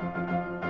九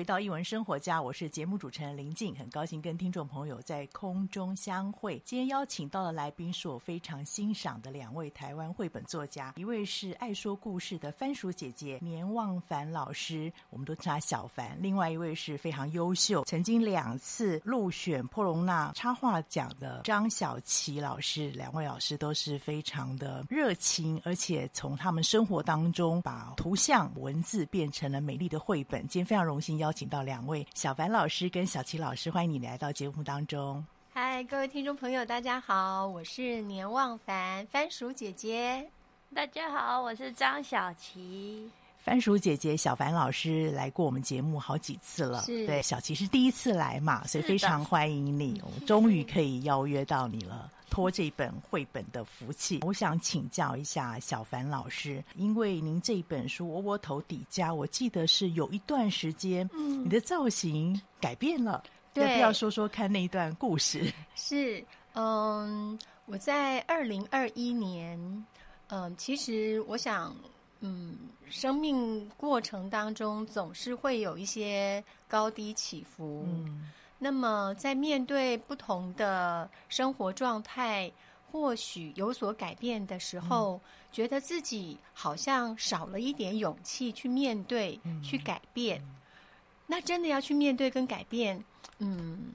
回到艺文生活家，我是节目主持人林静，很高兴跟听众朋友在空中相会。今天邀请到的来宾是我非常欣赏的两位台湾绘本作家，一位是爱说故事的番薯姐姐绵望凡老师，我们都称她小凡；另外一位是非常优秀，曾经两次入选破隆纳插画奖的张小琪老师。两位老师都是非常的热情，而且从他们生活当中把图像文字变成了美丽的绘本。今天非常荣幸。邀请到两位小凡老师跟小齐老师，欢迎你来到节目当中。嗨，各位听众朋友，大家好，我是年望凡番薯姐姐。大家好，我是张小琪。番薯姐姐小凡老师来过我们节目好几次了，对，小琪是第一次来嘛，所以非常欢迎你，我终于可以邀约到你了，托这本绘本的福气。我想请教一下小凡老师，因为您这本书《窝窝头底家》，我记得是有一段时间，嗯，你的造型改变了，对，要不要说说看那一段故事？是，嗯，我在二零二一年，嗯，其实我想。嗯，生命过程当中总是会有一些高低起伏。嗯，那么在面对不同的生活状态，或许有所改变的时候，嗯，觉得自己好像少了一点勇气去面对，嗯，去改变。那真的要去面对跟改变，嗯，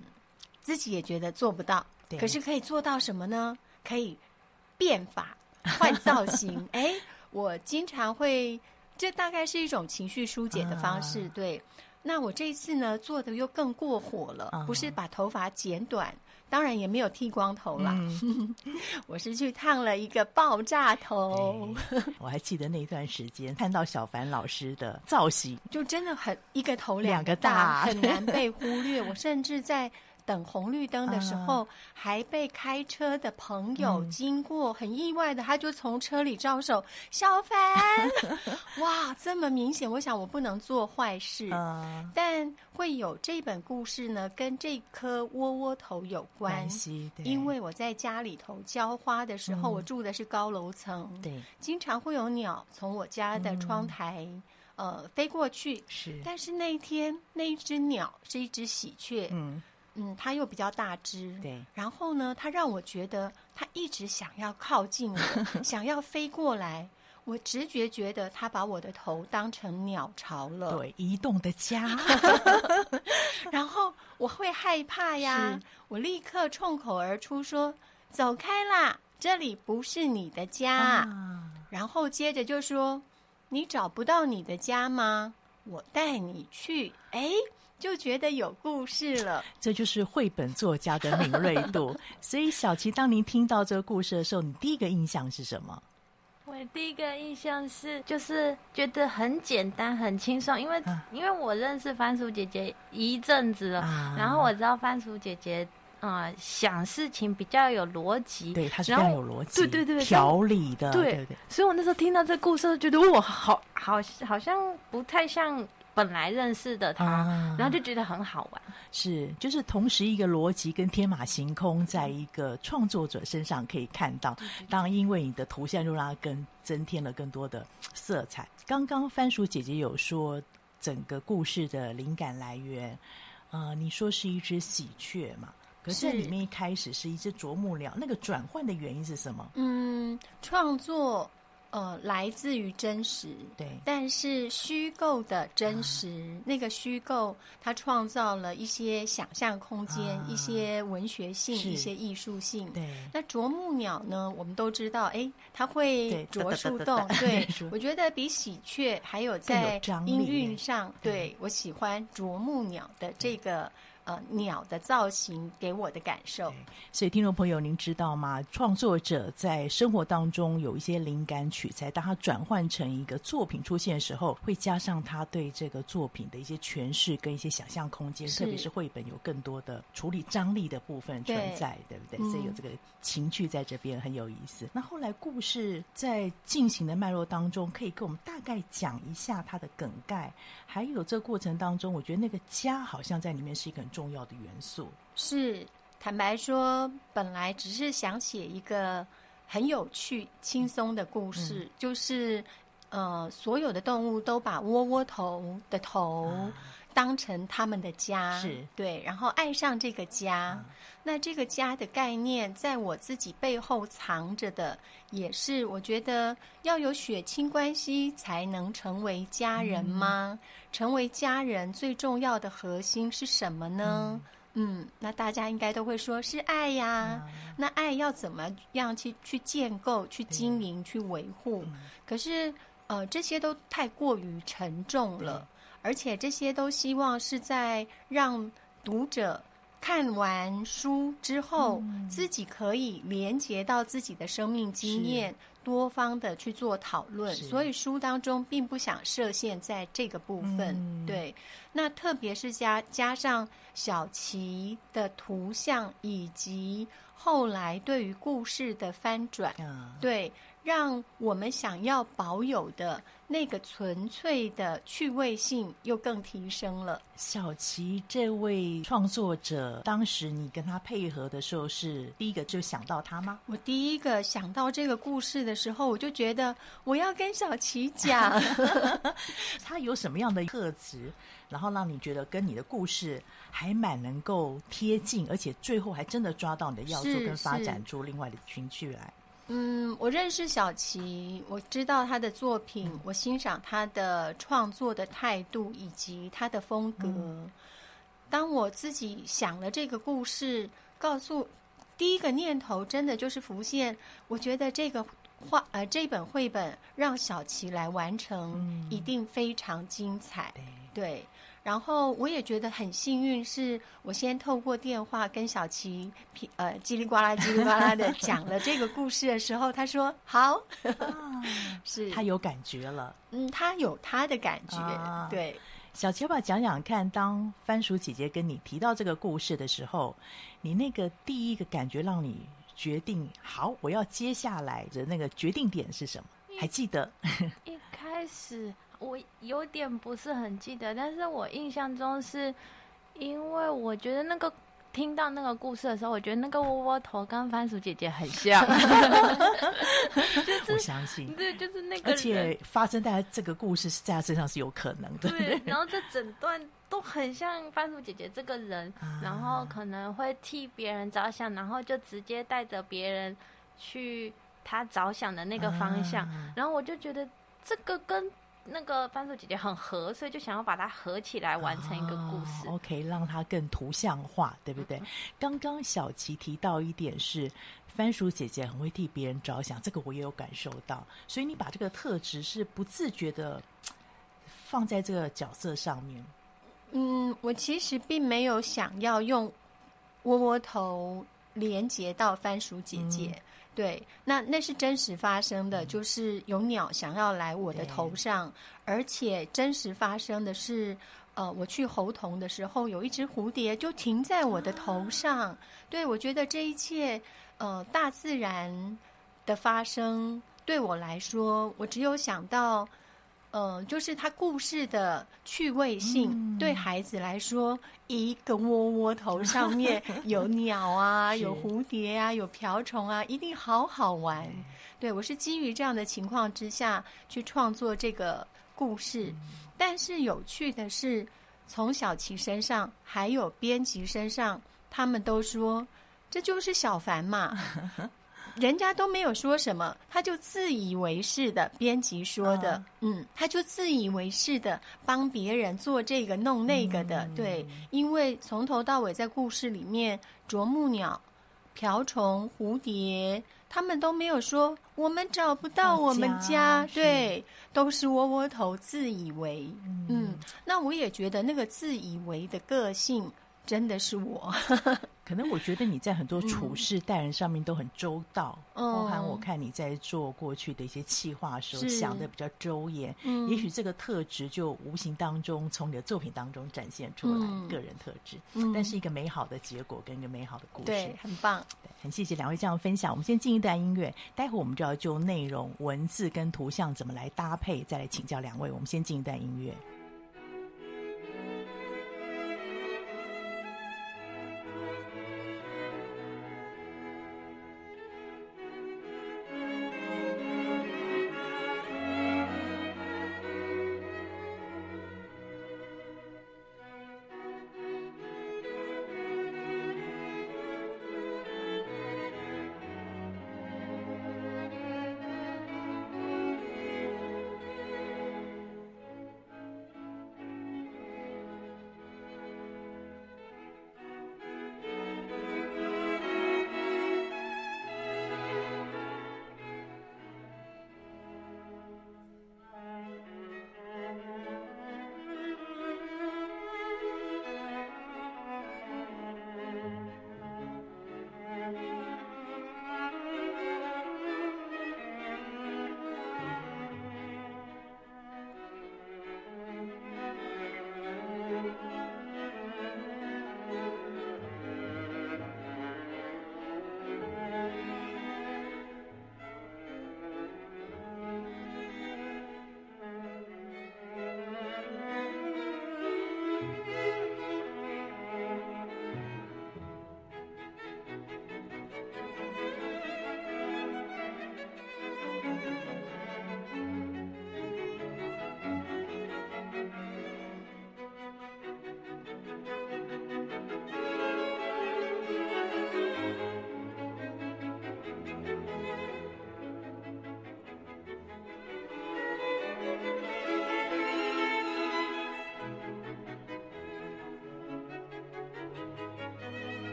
自己也觉得做不到。可是可以做到什么呢？可以变法，换造型。哎。我经常会，这大概是一种情绪疏解的方式。对，那我这一次呢，做的又更过火了，不是把头发剪短，当然也没有剃光头啦。嗯、我是去烫了一个爆炸头。我还记得那段时间，看到小凡老师的造型，就真的很一个头两个大，很难被忽略。我甚至在。等红绿灯的时候，还被开车的朋友经过，很意外的，他就从车里招手：“小凡，哇，这么明显！”我想我不能做坏事，但会有这本故事呢，跟这颗窝窝头有关系。因为我在家里头浇花的时候，我住的是高楼层，对，经常会有鸟从我家的窗台呃飞过去。是，但是那一天那一只鸟是一只喜鹊，嗯。嗯，它又比较大只，对。然后呢，它让我觉得它一直想要靠近我，想要飞过来。我直觉觉得它把我的头当成鸟巢了，对，移动的家。然后我会害怕呀，我立刻冲口而出说：“走开啦，这里不是你的家。啊”然后接着就说：“你找不到你的家吗？我带你去。”哎。就觉得有故事了，这就是绘本作家的敏锐度。所以，小琪，当您听到这个故事的时候，你第一个印象是什么？我第一个印象是，就是觉得很简单、很轻松，因为、啊、因为我认识番薯姐姐一阵子了，啊、然后我知道番薯姐姐啊、呃、想事情比较有逻辑，对，她是非常有逻辑，对对对，条理的，对对对。所以我那时候听到这故事，觉得我，好好好像不太像。本来认识的他，啊、然后就觉得很好玩。是，就是同时一个逻辑跟天马行空，在一个创作者身上可以看到。当然，因为你的图像就让它更增添了更多的色彩。刚刚番薯姐姐有说，整个故事的灵感来源，呃，你说是一只喜鹊嘛？可是里面一开始是一只啄木鸟，那个转换的原因是什么？嗯，创作。呃，来自于真实，对，但是虚构的真实，啊、那个虚构，它创造了一些想象空间，啊、一些文学性，一些艺术性。对，那啄木鸟呢？我们都知道，哎，它会啄树洞。对，我觉得比喜鹊还有在音韵上，对，对我喜欢啄木鸟的这个。呃，鸟的造型给我的感受。所以，听众朋友，您知道吗？创作者在生活当中有一些灵感取材，当他转换成一个作品出现的时候，会加上他对这个作品的一些诠释跟一些想象空间。特别是绘本有更多的处理张力的部分存在，对，对不对？嗯、所以有这个情趣在这边很有意思。那后来故事在进行的脉络当中，可以跟我们大概讲一下它的梗概，还有这个过程当中，我觉得那个家好像在里面是一个很重要的元素。是，坦白说，本来只是想写一个很有趣、轻松的故事，嗯、就是呃，所有的动物都把窝窝头的头当成他们的家，是、啊、对，然后爱上这个家。嗯、那这个家的概念，在我自己背后藏着的，也是我觉得要有血亲关系才能成为家人吗？嗯成为家人最重要的核心是什么呢？嗯，嗯，那大家应该都会说是爱呀。嗯、那爱要怎么样去去建构、去经营、去维护？嗯、可是，呃，这些都太过于沉重了，而且这些都希望是在让读者看完书之后，嗯、自己可以连接到自己的生命经验，多方的去做讨论。所以书当中并不想设限在这个部分。嗯、对，那特别是加加上小琪的图像，以及后来对于故事的翻转，嗯、对。让我们想要保有的那个纯粹的趣味性又更提升了。小琪这位创作者，当时你跟他配合的时候，是第一个就想到他吗？我第一个想到这个故事的时候，我就觉得我要跟小琪讲，他有什么样的特质，然后让你觉得跟你的故事还蛮能够贴近，而且最后还真的抓到你的要素，跟发展出另外的情趣来。嗯，我认识小琪，我知道他的作品，嗯、我欣赏他的创作的态度以及他的风格。嗯、当我自己想了这个故事，告诉第一个念头，真的就是浮现。我觉得这个画呃这本绘本让小琪来完成，嗯、一定非常精彩。对。对然后我也觉得很幸运，是我先透过电话跟小琪，呃，叽里呱啦、叽里呱啦的讲了这个故事的时候，他说好，是他有感觉了，嗯，他有他的感觉，啊、对。小琪，要不要讲讲看，当番薯姐姐跟你提到这个故事的时候，你那个第一个感觉让你决定好，我要接下来的那个决定点是什么？还记得？一开始。我有点不是很记得，但是我印象中是，因为我觉得那个听到那个故事的时候，我觉得那个窝窝头跟番薯姐姐很像，就是我相信，对，就是那个，而且发生在这个故事是在他身上是有可能的，对。然后这整段都很像番薯姐姐这个人，啊、然后可能会替别人着想，然后就直接带着别人去他着想的那个方向，啊、然后我就觉得这个跟。那个番薯姐姐很合，所以就想要把它合起来完成一个故事。哦、OK，让它更图像化，对不对？嗯、刚刚小琪提到一点是，番薯姐姐很会替别人着想，这个我也有感受到。所以你把这个特质是不自觉的放在这个角色上面。嗯，我其实并没有想要用窝窝头连接到番薯姐姐。嗯对，那那是真实发生的，就是有鸟想要来我的头上，而且真实发生的是，呃，我去猴童的时候，有一只蝴蝶就停在我的头上。对，我觉得这一切，呃，大自然的发生对我来说，我只有想到。嗯、呃，就是他故事的趣味性，嗯、对孩子来说，一个窝窝头上面 有鸟啊，有蝴蝶啊，有瓢虫啊，一定好好玩。对，对，我是基于这样的情况之下去创作这个故事，嗯、但是有趣的是，从小琪身上还有编辑身上，他们都说这就是小凡嘛。人家都没有说什么，他就自以为是的编辑说的，嗯，嗯，他就自以为是的帮别人做这个弄那个的，嗯、对，因为从头到尾在故事里面，啄木鸟、瓢虫、蝴蝶，他们都没有说我们找不到我们家，家对，是都是窝窝头自以为，嗯，嗯，那我也觉得那个自以为的个性真的是我。可能我觉得你在很多处事待人上面都很周到，嗯、包含我看你在做过去的一些企划的时候想的比较周延，嗯、也许这个特质就无形当中从你的作品当中展现出来个人特质，嗯、但是一个美好的结果跟一个美好的故事，对，很棒，很谢谢两位这样分享。我们先进一段音乐，待会我们就要就内容、文字跟图像怎么来搭配，再来请教两位。我们先进一段音乐。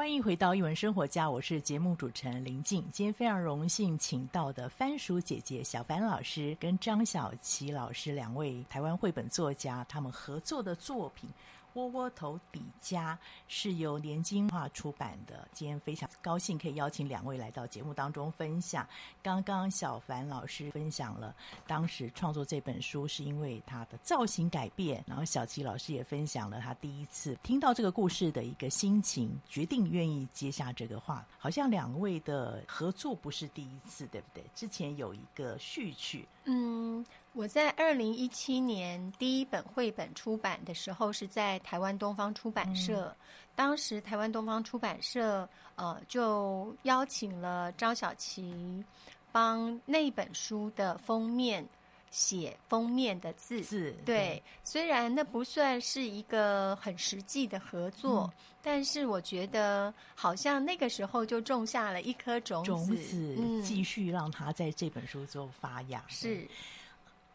欢迎回到一文生活家，我是节目主持人林静。今天非常荣幸请到的番薯姐姐小凡老师跟张小琪老师两位台湾绘本作家，他们合作的作品。窝窝头底家是由年金化出版的。今天非常高兴可以邀请两位来到节目当中分享。刚刚小凡老师分享了当时创作这本书是因为他的造型改变，然后小琪老师也分享了他第一次听到这个故事的一个心情，决定愿意接下这个话。好像两位的合作不是第一次，对不对？之前有一个序曲，嗯。我在二零一七年第一本绘本出版的时候，是在台湾东方出版社。嗯、当时台湾东方出版社呃就邀请了张小琪帮那本书的封面写封面的字。字对，对，虽然那不算是一个很实际的合作，嗯、但是我觉得好像那个时候就种下了一颗种子，种子嗯、继续让它在这本书中发芽。是。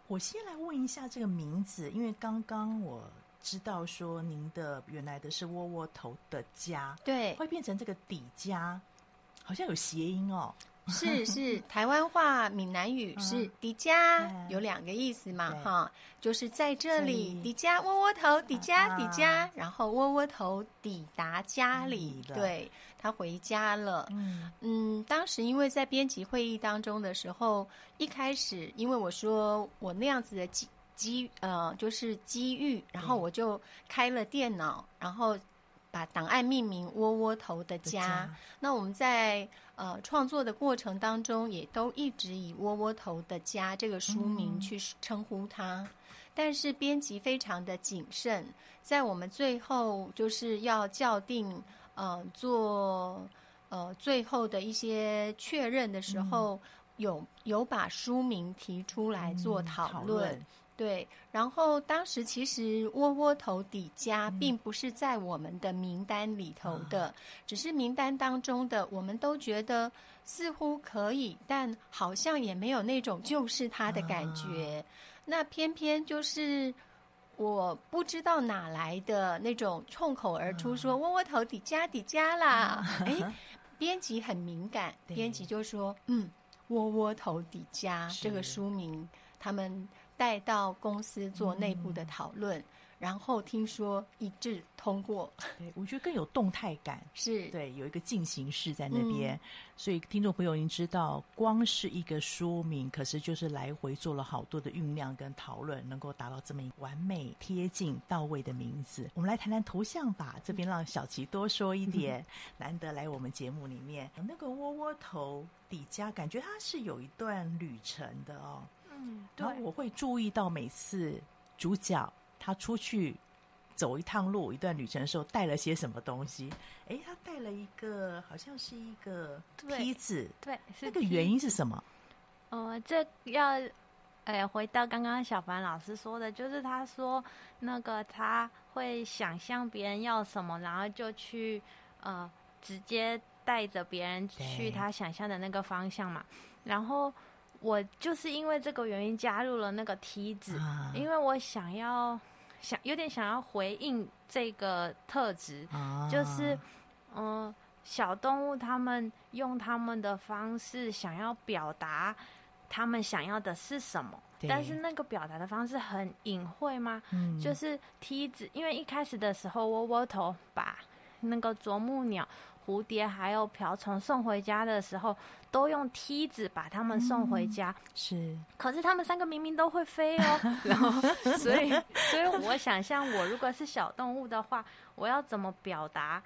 我先来问一下这个名字，因为刚刚我知道说您的原来的是窝窝头的家，对，会变成这个底家，好像有谐音哦。是是，台湾话闽南语是迪家，嗯、有两个意思嘛，哈，就是在这里迪家窝窝头迪家迪家，然后窝窝头抵达家里，对。他回家了。嗯嗯，当时因为在编辑会议当中的时候，一开始因为我说我那样子的机机呃就是机遇，然后我就开了电脑，然后把档案命名“窝窝头的家”家。那我们在呃创作的过程当中，也都一直以“窝窝头的家”这个书名去称呼他。嗯、但是编辑非常的谨慎，在我们最后就是要校订。呃，做呃最后的一些确认的时候，有有把书名提出来做讨论。嗯，讨论。对，然后当时其实窝窝头底家并不是在我们的名单里头的，嗯、只是名单当中的，我们都觉得似乎可以，但好像也没有那种就是他的感觉。嗯、那偏偏就是我不知道哪来的那种冲口而出说窝窝头底加底加啦，哎、嗯，编辑很敏感，编辑就说嗯，窝窝头底加这个书名他们。带到公司做内部的讨论，嗯、然后听说一致通过。对，我觉得更有动态感，是对，有一个进行式在那边。嗯、所以听众朋友，您知道，光是一个说明，可是就是来回做了好多的酝酿跟讨论，能够达到这么一个完美、贴近、到位的名字。我们来谈谈头像吧，这边让小琪多说一点。嗯、难得来我们节目里面，那个窝窝头底家，感觉它是有一段旅程的哦。嗯，对，我会注意到每次主角他出去走一趟路，一段旅程的时候带了些什么东西。哎，他带了一个，好像是一个梯子。对，那个原因是什么？呃，这要哎回到刚刚小凡老师说的，就是他说那个他会想象别人要什么，然后就去呃直接带着别人去他想象的那个方向嘛，然后。我就是因为这个原因加入了那个梯子，啊、因为我想要想有点想要回应这个特质，啊、就是嗯、呃，小动物他们用他们的方式想要表达他们想要的是什么，但是那个表达的方式很隐晦吗？嗯、就是梯子，因为一开始的时候窝窝头把那个啄木鸟。蝴蝶还有瓢虫送回家的时候，都用梯子把它们送回家。嗯、是，可是他们三个明明都会飞哦。然后，所以，所以我想象，我如果是小动物的话，我要怎么表达？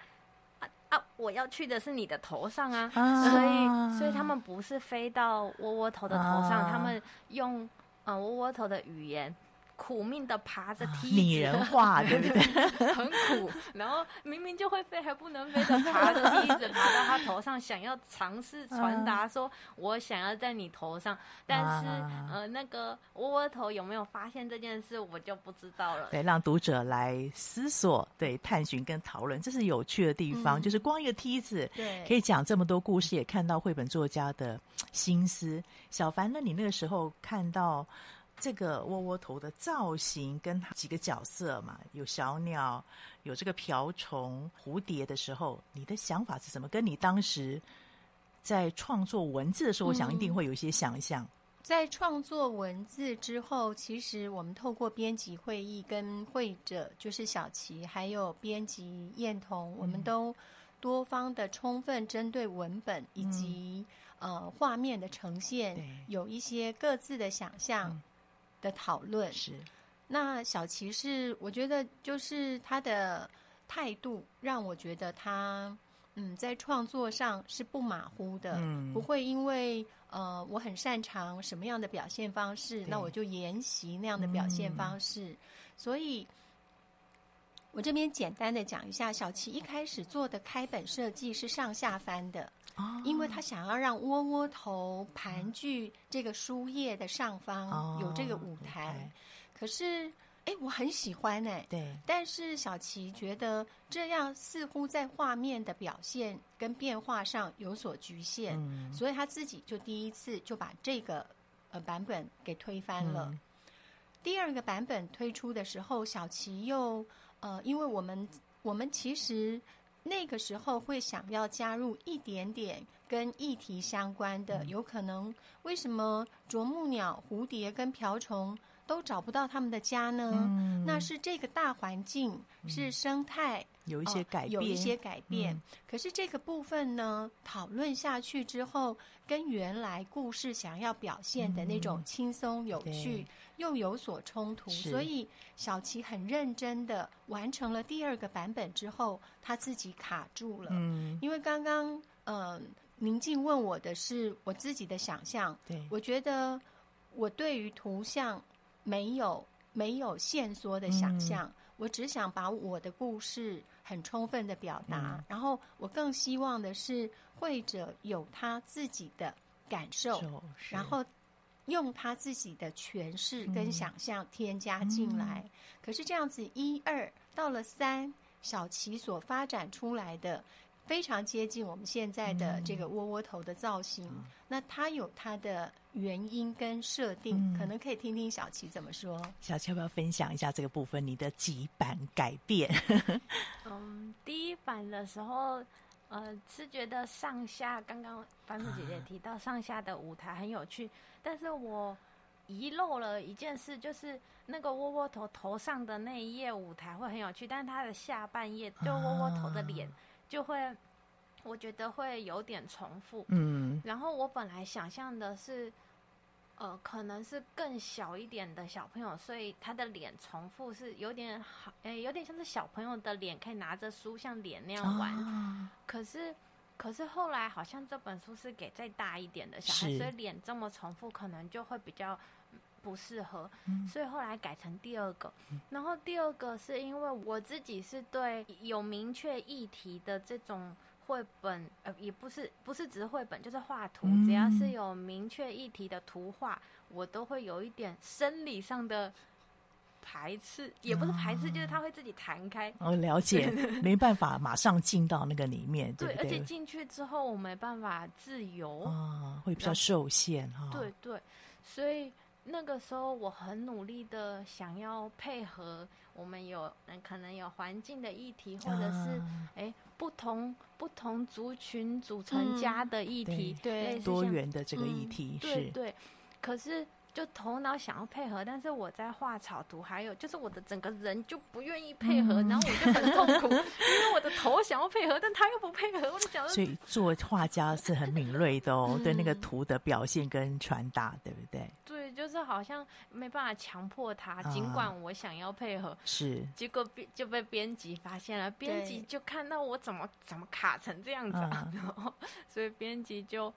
啊啊！我要去的是你的头上啊！啊所以，所以他们不是飞到窝窝头的头上，啊、他们用嗯窝窝头的语言。苦命的爬着梯子，拟人化，对不对？很苦，然后明明就会飞还不能飞的爬着梯子爬到他头上，想要尝试传达说，我想要在你头上，但是呃，那个窝窝头有没有发现这件事，我就不知道了。对，让读者来思索，对，探寻跟讨论，这是有趣的地方，嗯、就是光一个梯子，对，可以讲这么多故事，也看到绘本作家的心思。小凡，那你那个时候看到？这个窝窝头的造型跟几个角色嘛，有小鸟，有这个瓢虫、蝴蝶的时候，你的想法是什么？跟你当时在创作文字的时候，我想一定会有一些想象。嗯，在创作文字之后，其实我们透过编辑会议跟会者，就是小琪，还有编辑燕童，我们都多方的充分针对文本以及、嗯、呃画面的呈现，有一些各自的想象。嗯的讨论是，那小琪是我觉得就是他的态度让我觉得他嗯在创作上是不马虎的，嗯，不会因为呃我很擅长什么样的表现方式，那我就沿袭那样的表现方式，嗯、所以我这边简单的讲一下，小琪一开始做的开本设计是上下翻的。因为他想要让窝窝头盘踞这个书页的上方有这个舞台，可是哎，我很喜欢哎，对，但是小琪觉得这样似乎在画面的表现跟变化上有所局限，所以他自己就第一次就把这个呃版本给推翻了。第二个版本推出的时候，小琪又呃，因为我们我们其实。那个时候会想要加入一点点跟议题相关的，有可能为什么啄木鸟、蝴蝶跟瓢虫都找不到他们的家呢？嗯、那是这个大环境，嗯、是生态。有一些改变，有一些改变。嗯、可是这个部分呢，讨论下去之后，跟原来故事想要表现的那种轻松有趣，又有所冲突。所以小琪很认真的完成了第二个版本之后，他自己卡住了。嗯，因为刚刚嗯，宁静问我的是我自己的想象。对，我觉得我对于图像没有没有线索的想象，嗯、我只想把我的故事。很充分的表达，嗯、然后我更希望的是，会者有他自己的感受，然后用他自己的诠释跟想象添加进来。嗯、可是这样子一二到了三，小琪所发展出来的。非常接近我们现在的这个窝窝头的造型，嗯、那它有它的原因跟设定，嗯、可能可以听听小琪怎么说。小琪要不要分享一下这个部分？你的几版改变？嗯，第一版的时候，呃，是觉得上下刚刚番薯姐姐提到上下的舞台很有趣，啊、但是我遗漏了一件事，就是那个窝窝头头上的那一页舞台会很有趣，但是它的下半页就窝窝头的脸。啊就会，我觉得会有点重复。嗯，然后我本来想象的是，呃，可能是更小一点的小朋友，所以他的脸重复是有点好，哎，有点像是小朋友的脸，可以拿着书像脸那样玩。哦、可是，可是后来好像这本书是给再大一点的小孩，所以脸这么重复，可能就会比较。不适合，所以后来改成第二个。然后第二个是因为我自己是对有明确议题的这种绘本，呃，也不是不是只是绘本，就是画图，只要是有明确议题的图画，我都会有一点生理上的排斥，也不是排斥，就是它会自己弹开。哦，了解，没办法马上进到那个里面，对，而且进去之后我没办法自由啊，会比较受限哈。对对，所以。那个时候我很努力的想要配合我们有嗯可能有环境的议题，或者是哎、啊、不同不同族群组成家的议题，嗯、对多元的这个议题、嗯、是。对对，可是。就头脑想要配合，但是我在画草图，还有就是我的整个人就不愿意配合，嗯、然后我就很痛苦，因为我的头想要配合，但他又不配合，我就想。所以做画家是很敏锐的哦，对那个图的表现跟传达，对不对？对，就是好像没办法强迫他，尽管我想要配合，是结果编就被编辑发现了，编辑就看到我怎么怎么卡成这样子，啊，然后所以编辑就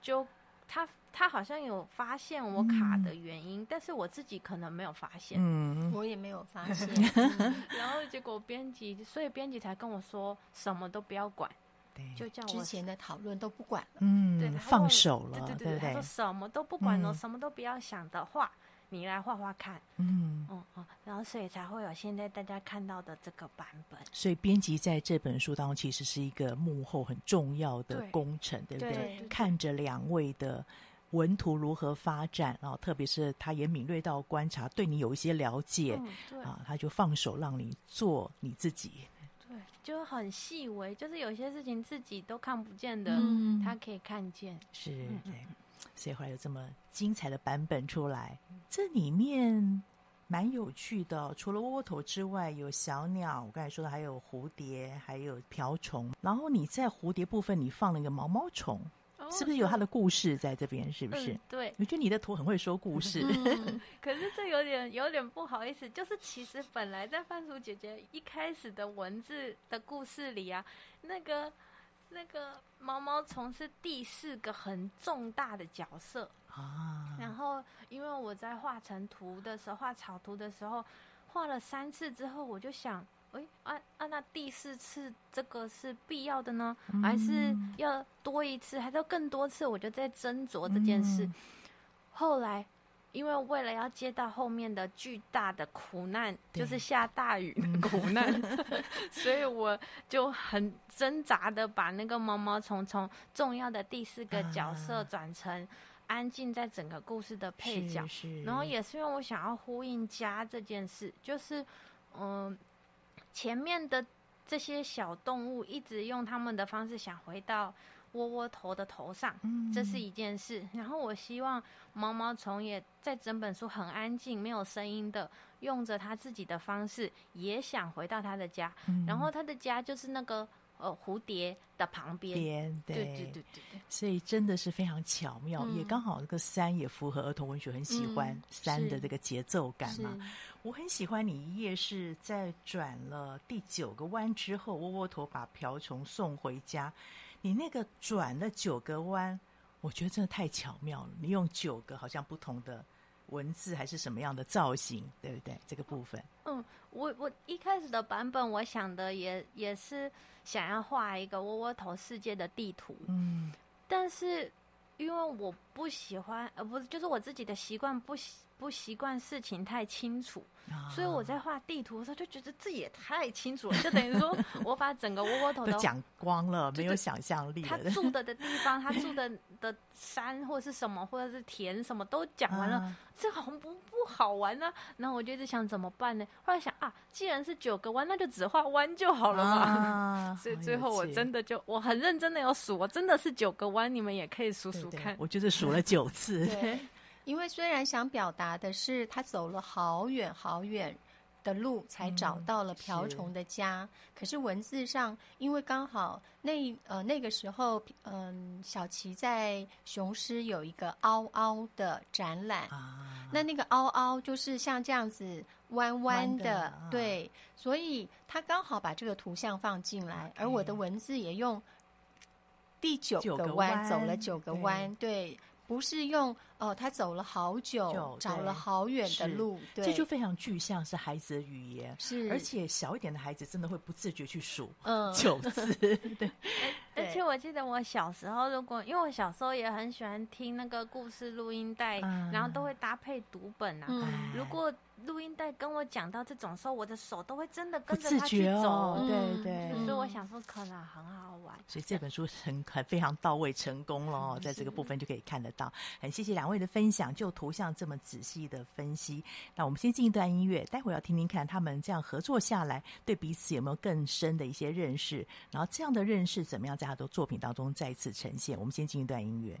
就。他他好像有发现我卡的原因，嗯、但是我自己可能没有发现，嗯，我也没有发现。嗯、然后结果编辑，所以编辑才跟我说什么都不要管，对就叫我之前的讨论都不管了，嗯，对，放手了，对对对，对对他说什么都不管了，嗯、什么都不要想的话。你来画画看，嗯嗯嗯，然后所以才会有现在大家看到的这个版本。所以编辑在这本书当中其实是一个幕后很重要的工程，对，对不对？对对对，看着两位的文图如何发展，然后特别是他也敏锐到观察，对你有一些了解，嗯、对啊，他就放手让你做你自己。对，就很细微，就是有些事情自己都看不见的，嗯、他可以看见。是，对。所以后来有这么精彩的版本出来，这里面蛮有趣的哦。除了窝窝头之外，有小鸟，我刚才说的还有蝴蝶，还有瓢虫。然后你在蝴蝶部分，你放了一个毛毛虫，哦、是不是有它的故事在这边？是不是？嗯、对，我觉得你的图很会说故事。嗯、可是这有点有点不好意思，就是其实本来在番薯姐姐一开始的文字的故事里啊，那个。那个毛毛虫是第四个很重大的角色啊，然后因为我在画成图的时候，画草图的时候，画了三次之后，我就想，哎，啊啊，那第四次这个是必要的呢，还是要多一次，还是要更多次？我就在斟酌这件事，后来。因为为了要接到后面的巨大的苦难，就是下大雨的苦难，所以我就很挣扎的把那个毛毛虫从重要的第四个角色转成安静在整个故事的配角。然后也是因为我想要呼应家这件事，就是嗯、呃，前面的这些小动物一直用他们的方式想回到。窝窝头的头上，这是一件事。嗯、然后我希望毛毛虫也在整本书很安静、没有声音的，用着他自己的方式，也想回到他的家。嗯、然后他的家就是那个呃蝴蝶的旁边。边对，对对对。所以真的是非常巧妙，嗯、也刚好这个三也符合儿童文学很喜欢三的这个节奏感嘛。我很喜欢你一页是在转了第九个弯之后，窝窝头把瓢虫送回家。你那个转了九个弯，我觉得真的太巧妙了。你用九个好像不同的文字还是什么样的造型，对不对？这个部分，嗯，我我一开始的版本，我想的也也是想要画一个窝窝头世界的地图，嗯，但是因为我不喜欢，呃，不是，就是我自己的习惯不习不习惯事情太清楚。所以我在画地图的时候就觉得这也太清楚了，就等于说 我把整个窝窝头都讲光了，没有想象力。他住的的地方，他住的的山或者是什么，或者是田，什么都讲完了，啊、这好像不不好玩呢、啊。然后我就一直想怎么办呢？后来想啊，既然是九个弯，那就只画弯就好了嘛。啊、所以最后我真的就我很认真的有数，我真的是九个弯，你们也可以数数看。对对，我就是数了九次。对。因为虽然想表达的是他走了好远好远的路才找到了瓢虫的家，嗯、是，可是文字上，因为刚好那呃那个时候，嗯、呃，小琪在雄狮有一个凹凹的展览，啊、那那个凹凹就是像这样子弯弯的，的啊、对，所以他刚好把这个图像放进来，而我的文字也用第九个弯走了九个弯，对。对不是用哦，他走了好久，找了好远的路，对，这就非常具象是孩子的语言，是，而且小一点的孩子真的会不自觉去数嗯。九次，对。而且我记得我小时候，如果因为我小时候也很喜欢听那个故事录音带，然后都会搭配读本啊，如果。录音带跟我讲到这种时候，我的手都会真的跟着他去走，哦、对对。所以我想说，可能很好玩。所以这本书很很非常到位，成功了哦，在这个部分就可以看得到。很谢谢两位的分享，就图像这么仔细的分析。那我们先进一段音乐，待会儿要听听看他们这样合作下来，对彼此有没有更深的一些认识，然后这样的认识怎么样在他的作品当中再次呈现。我们先进一段音乐。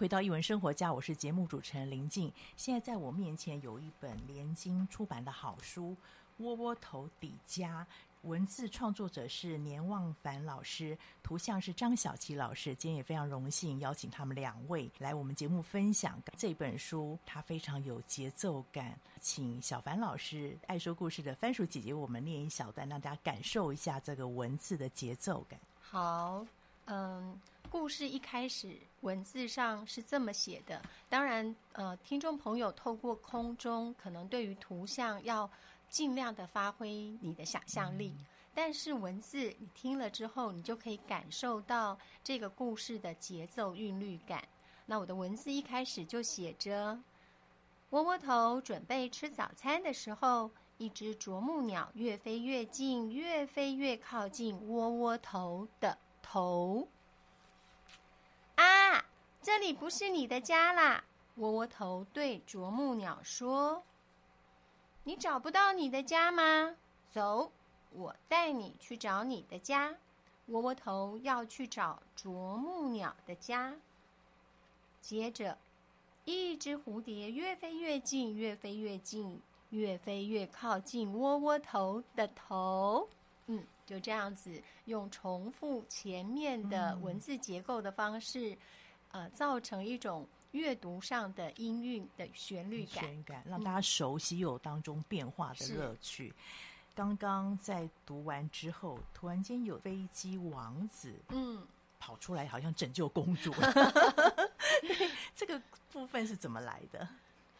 回到一文生活家，我是节目主持人林静。现在在我面前有一本联经出版的好书《窝窝头底家》。文字创作者是年望凡老师，图像是张小琪老师。今天也非常荣幸邀请他们两位来我们节目分享这本书，它非常有节奏感。请小凡老师爱说故事的番薯姐姐，我们念一小段，让大家感受一下这个文字的节奏感。好，嗯，故事一开始文字上是这么写的。当然，呃，听众朋友透过空中，可能对于图像要。尽量的发挥你的想象力，嗯，但是文字你听了之后，你就可以感受到这个故事的节奏韵律感。那我的文字一开始就写着：窝窝头准备吃早餐的时候，一只啄木鸟越飞越近，越飞越靠近窝窝头的头。啊，这里不是你的家啦！窝窝头对啄木鸟说。你找不到你的家吗？走，我带你去找你的家。窝窝头要去找啄木鸟的家。接着，一只蝴蝶越飞越近，越飞越近，越飞越靠近窝窝头的头。嗯，就这样子，用重复前面的文字结构的方式，嗯、呃，造成一种。阅读上的音韵的旋律感，旋感，让大家熟悉有当中变化的乐趣。刚刚在读完之后，突然间有飞机王子，嗯，跑出来，好像拯救公主。这个部分是怎么来的？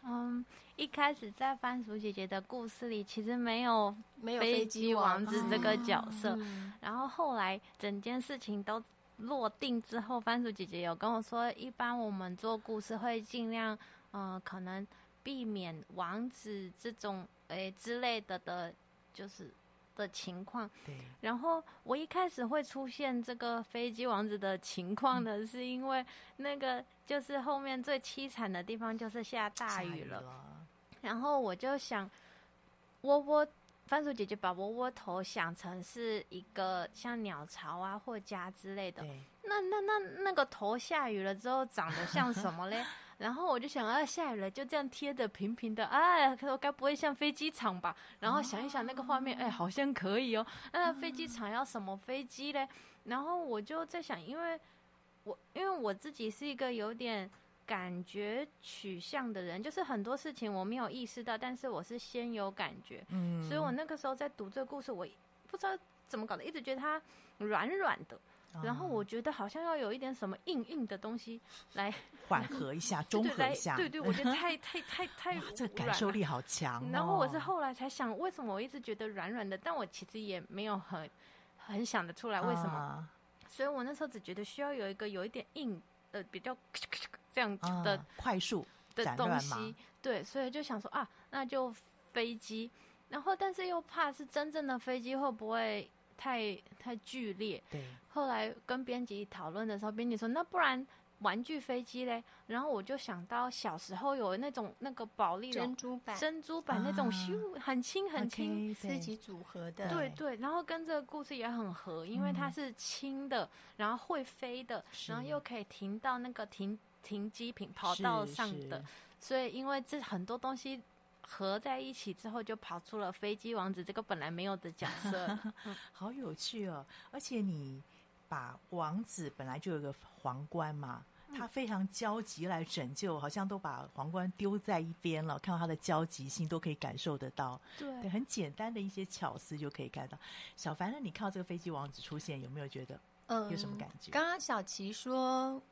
嗯，一开始在番薯姐姐的故事里，其实没有没有飞机王子这个角色，然后后来整件事情都。落定之后，番薯姐姐有跟我说，一般我们做故事会尽量，呃，可能避免王子这种诶之类的的，就是的情况。对。然后我一开始会出现这个飞机王子的情况呢，嗯、是因为那个就是后面最凄惨的地方就是下大雨了。了然后我就想，窝窝。番薯姐姐把窝窝头想成是一个像鸟巢啊或家之类的，那那那那个头下雨了之后长得像什么嘞？然后我就想啊，下雨了就这样贴的平平的，哎，可我该不会像飞机场吧？然后想一想那个画面，哎，好像可以哦。那飞机场要什么飞机嘞？然后我就在想，因为我因为我自己是一个有点。感觉取向的人，就是很多事情我没有意识到，但是我是先有感觉，嗯，所以我那个时候在读这个故事，我不知道怎么搞的，一直觉得它软软的，嗯，然后我觉得好像要有一点什么硬硬的东西来 缓和一下，中和一下，对对，我觉得太太太太，这感受力好强。哦。然后我是后来才想，为什么我一直觉得软软的，但我其实也没有很很想得出来为什么，所以我那时候只觉得需要有一个有一点硬。呃，比较这样子的、啊、快速的东西，对，所以就想说啊，那就飞机，然后但是又怕是真正的飞机会不会太太剧烈，对。后来跟编辑讨论的时候，编辑说那不然。玩具飞机嘞，然后我就想到小时候有那种那个保丽龙珍珠版，珍珠版那种咻，很轻很轻，自己组合的，对对。然后跟这个故事也很合，因为它是轻的，然后会飞的，然后又可以停到那个停停机坪跑道上的，所以因为这很多东西合在一起之后，就跑出了飞机王子这个本来没有的角色，好有趣哦！而且你把王子本来就有个皇冠嘛。他非常焦急来拯救，好像都把皇冠丢在一边了。看到他的焦急性，都可以感受得到。对，对，很简单的一些巧思就可以看到。小凡，那你看到这个飞机王子出现，有没有觉得，嗯，有什么感觉？刚刚小琪说，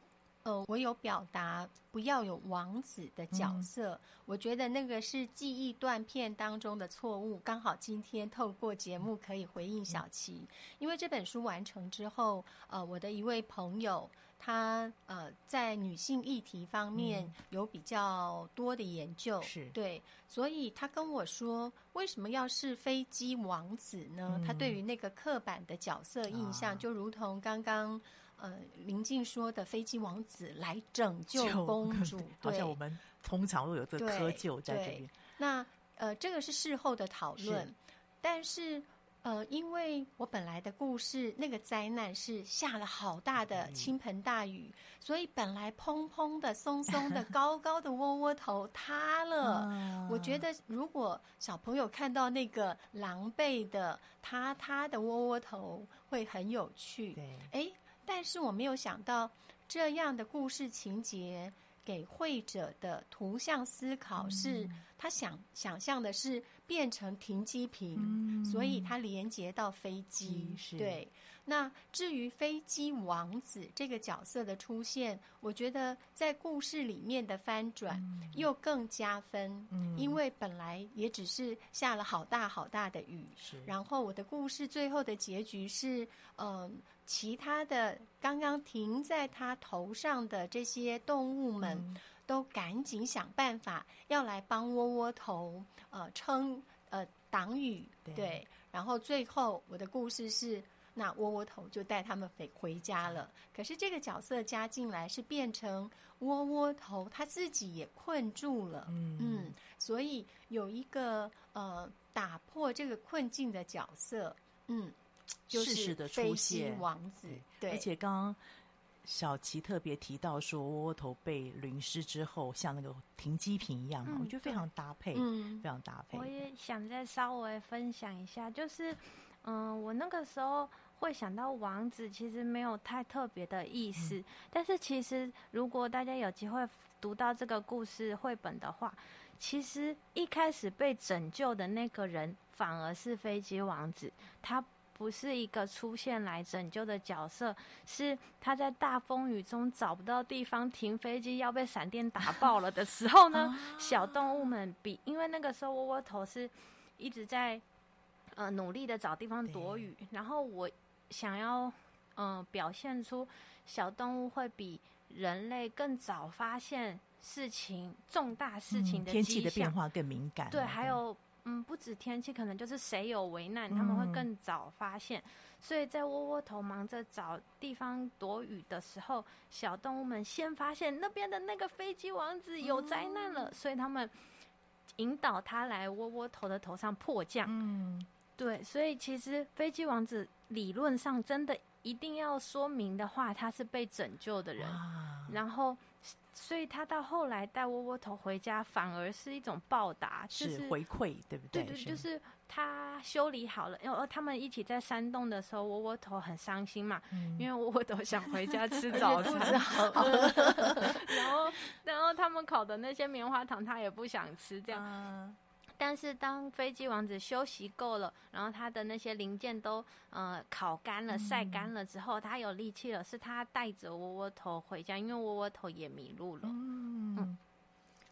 呃，我有表达不要有王子的角色，嗯、我觉得那个是记忆断片当中的错误。刚好今天透过节目可以回应小琪，嗯、因为这本书完成之后，呃，我的一位朋友他呃在女性议题方面有比较多的研究，是、嗯、对，所以他跟我说，为什么要是飞机王子呢？嗯、他对于那个刻板的角色印象，就如同刚刚。呃，林静说的飞机王子来拯 救公 主，好像我们通常都有这个窠臼在这边。那呃，这个是事后的讨论，是但是呃，因为我本来的故事那个灾难是下了好大的倾盆大雨，嗯、所以本来蓬蓬的、松松的、高高的窝窝头塌了。嗯、我觉得如果小朋友看到那个狼狈的塌塌的窝窝头，会很有趣。对，哎。但是我没有想到，这样的故事情节给会者的图像思考是，他想想象的是变成停机坪，所以他连接到飞机。对，那至于飞机王子这个角色的出现，我觉得在故事里面的翻转又更加分，因为本来也只是下了好大好大的雨，然后我的故事最后的结局是，嗯。其他的刚刚停在他头上的这些动物们，嗯、都赶紧想办法要来帮窝窝头呃撑呃挡雨，对，对。然后最后我的故事是，那窝窝头就带他们回回家了。可是这个角色加进来是变成窝窝头他自己也困住了，嗯，嗯，所以有一个呃打破这个困境的角色，嗯。就是的出现，王子。对，而且刚刚小琪特别提到说，窝窝头被淋湿之后，像那个停机坪一样，嗯、我觉得非常搭配，嗯，非常搭配。我也想再稍微分享一下，就是，嗯、呃，我那个时候会想到王子，其实没有太特别的意思。嗯、但是其实，如果大家有机会读到这个故事绘本的话，其实一开始被拯救的那个人，反而是飞机王子，他。不是一个出现来拯救的角色，是他在大风雨中找不到地方停飞机，要被闪电打爆了的时候呢，小动物们比因为那个时候窝窝头是一直在呃努力的找地方躲雨，然后我想要嗯、呃、表现出小动物会比人类更早发现事情重大事情的、嗯、天气的变化更敏感，对，还有。嗯，不止天气，可能就是谁有危难，他们会更早发现。嗯、所以在窝窝头忙着找地方躲雨的时候，小动物们先发现那边的那个飞机王子有灾难了，嗯、所以他们引导他来窝窝头的头上迫降。嗯，对，所以其实飞机王子理论上真的一定要说明的话，他是被拯救的人，然后。所以他到后来带窝窝头回家，反而是一种报答，就是，是回馈，对不对？对对，就是他修理好了，因为他们一起在山洞的时候，窝窝头很伤心嘛，嗯、因为窝窝头想回家吃早餐，然后然后他们烤的那些棉花糖，他也不想吃，这样。嗯但是当飞机王子休息够了，然后他的那些零件都呃烤干了、晒干了之后，他有力气了，是他带着窝窝头回家，因为窝窝头也迷路了。嗯，嗯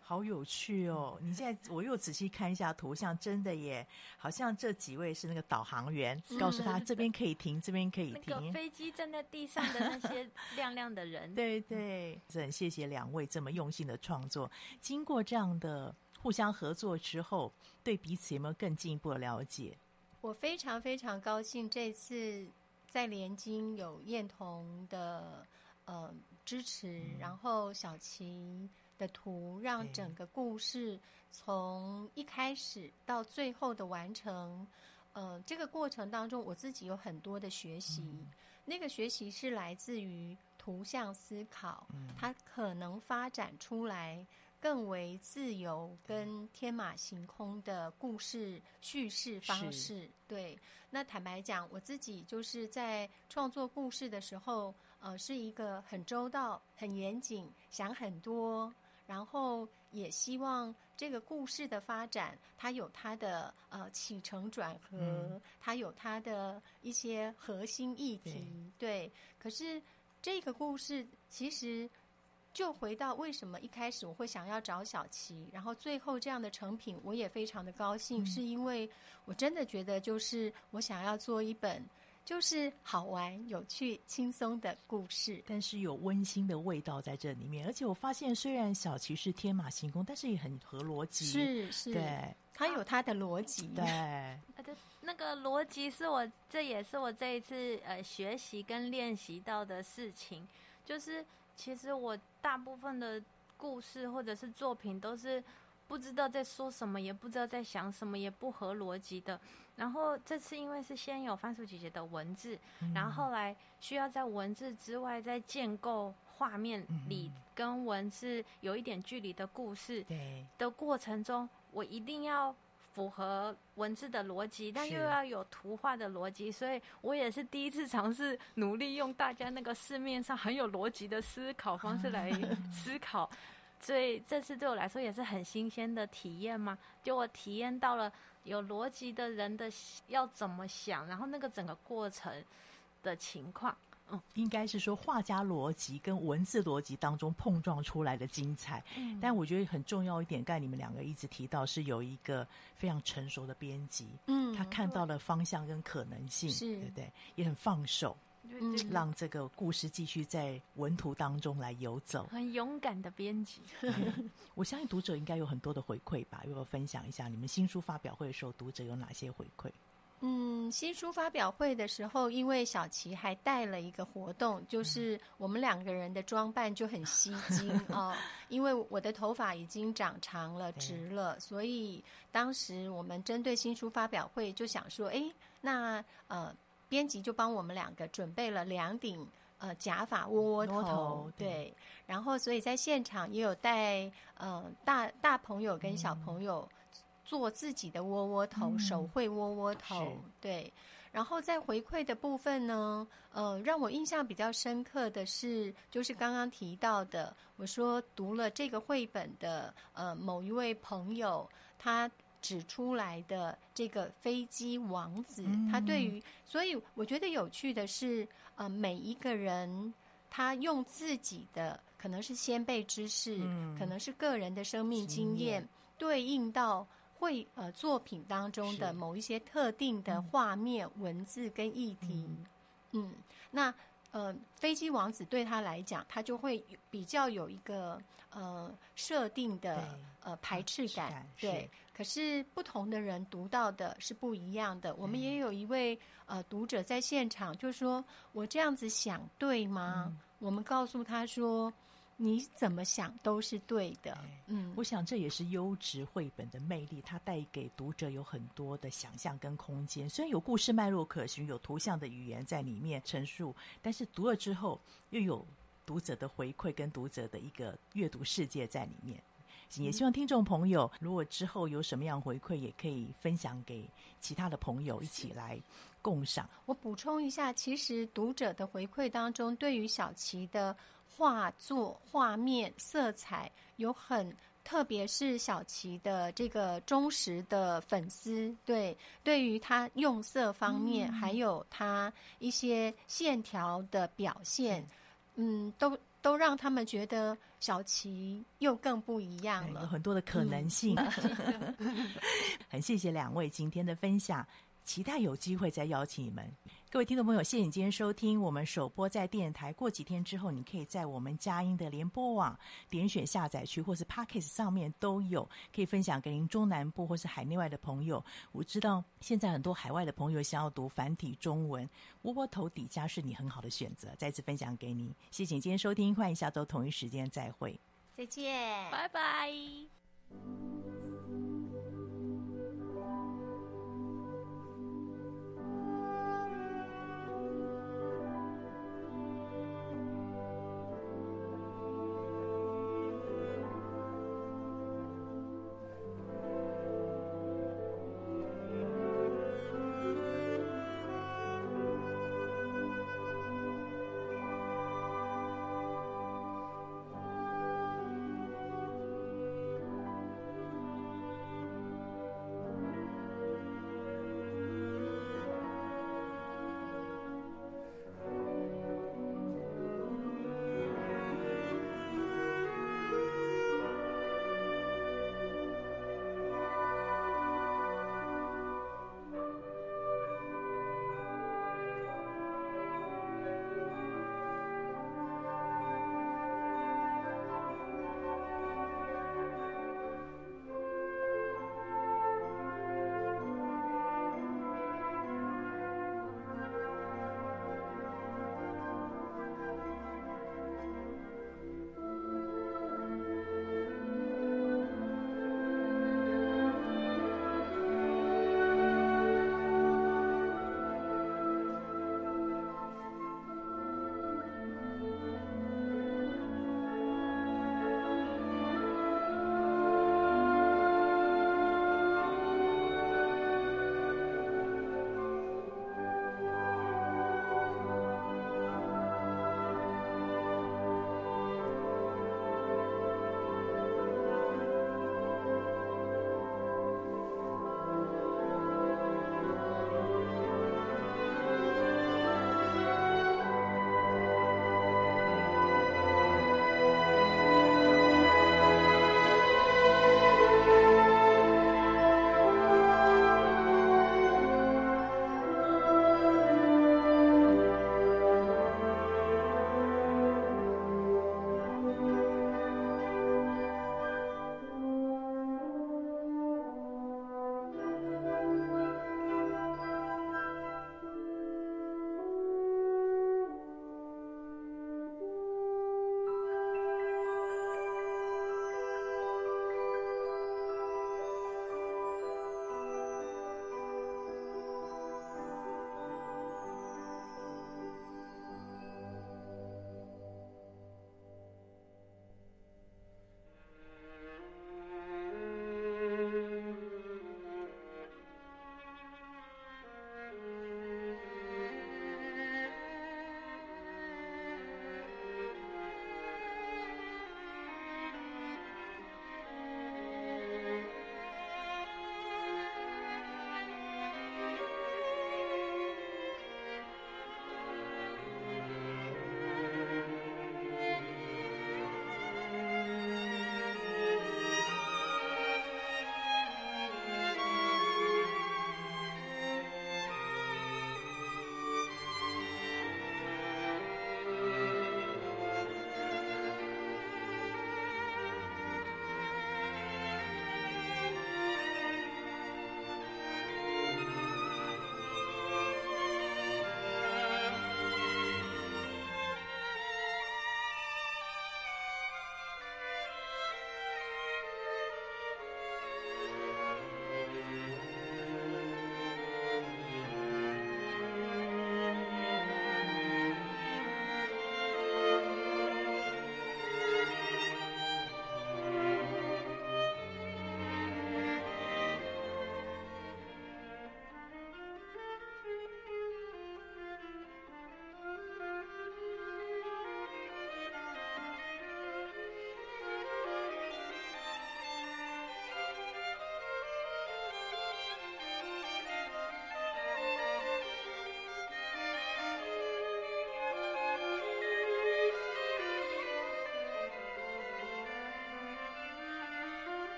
好有趣哦！你现在我又仔细看一下图像，真的耶，好像这几位是那个导航员，嗯、告诉他这边可以停，这边可以停。那个飞机站在地上的那些亮亮的人，对 对，很谢谢两位这么用心的创作。经过这样的。互相合作之后，对彼此有没有更进一步的了解？我非常非常高兴，这次在联经有燕童的呃支持，嗯、然后小琴的图，让整个故事从一开始到最后的完成，呃，这个过程当中，我自己有很多的学习。嗯、那个学习是来自于图像思考，嗯、它可能发展出来。更为自由跟天马行空的故事叙事方式，对。那坦白讲，我自己就是在创作故事的时候，呃，是一个很周到、很严谨、想很多，然后也希望这个故事的发展，它有它的呃起承转合，嗯、它有它的一些核心议题，对，对。可是这个故事其实。就回到为什么一开始我会想要找小琪，然后最后这样的成品我也非常的高兴，嗯、是因为我真的觉得就是我想要做一本。就是好玩、有趣、轻松的故事，但是有温馨的味道在这里面。而且我发现，虽然小琪是天马行空，但是也很合逻辑。是是，对，他有他的逻辑。对，他的那个逻辑是我，这也是我这一次呃学习跟练习到的事情。就是其实我大部分的故事或者是作品都是。不知道在说什么，也不知道在想什么，也不合逻辑的。然后这次因为是先有番薯姐姐的文字，嗯、然后后来需要在文字之外再建构画面里跟文字有一点距离的故事的过程中，我一定要符合文字的逻辑，但又要有图画的逻辑，所以我也是第一次尝试努力用大家那个市面上很有逻辑的思考方式来思考。所以这次对我来说也是很新鲜的体验嘛，就我体验到了有逻辑的人的要怎么想，然后那个整个过程的情况，嗯，应该是说画家逻辑跟文字逻辑当中碰撞出来的精彩。嗯，但我觉得很重要一点，刚才你们两个一直提到是有一个非常成熟的编辑，嗯，他看到了方向跟可能性，是对不对？也很放手。嗯，让这个故事继续在文图当中来游走。很勇敢的编辑，嗯，我相信读者应该有很多的回馈吧？要不要分享一下你们新书发表会的时候，读者有哪些回馈？嗯，新书发表会的时候，因为小琪还带了一个活动，就是我们两个人的装扮就很吸睛啊，哦。因为我的头发已经长长了，直了，所以当时我们针对新书发表会就想说，哎，那呃。编辑就帮我们两个准备了两顶呃假发窝窝头，头，对，然后所以在现场也有带呃大大朋友跟小朋友做自己的窝窝头，嗯、手绘窝窝头，对。然后在回馈的部分呢，呃，让我印象比较深刻的是，就是刚刚提到的，我说读了这个绘本的呃某一位朋友，他。指出来的这个飞机王子，嗯、他对于，所以我觉得有趣的是，呃，每一个人他用自己的可能是先辈知识，嗯、可能是个人的生命经验，对应到绘呃作品当中的某一些特定的画面、嗯、文字跟议题，嗯，嗯那。呃，飞机王子对他来讲，他就会比较有一个呃设定的呃排斥感，啊、对。可是不同的人读到的是不一样的。我们也有一位呃读者在现场就说：“我这样子想对吗？”嗯、我们告诉他说。你怎么想都是对的，嗯，我想这也是优质绘本的魅力，它带给读者有很多的想象跟空间。虽然有故事脉络可循，有图像的语言在里面陈述，但是读了之后又有读者的回馈跟读者的一个阅读世界在里面。也希望听众朋友，如果之后有什么样回馈，也可以分享给其他的朋友一起来共赏。我补充一下，其实读者的回馈当中，对于小琪的。画作、画面、色彩有很，特别是小琪的这个忠实的粉丝，对，对于他用色方面，嗯、还有他一些线条的表现，嗯，嗯，都都让他们觉得小琪又更不一样了，有很多的可能性。嗯、很谢谢两位今天的分享。期待有机会再邀请你们，各位听众朋友，谢谢你今天收听我们首播在电台。过几天之后，你可以在我们佳音的联播网点选下载区，或是 Podcast 上面都有，可以分享给您中南部或是海内外的朋友。我知道现在很多海外的朋友想要读繁体中文，窝窝头底加是你很好的选择。再次分享给你，谢谢你今天收听，欢迎下周同一时间再会，再见，拜拜。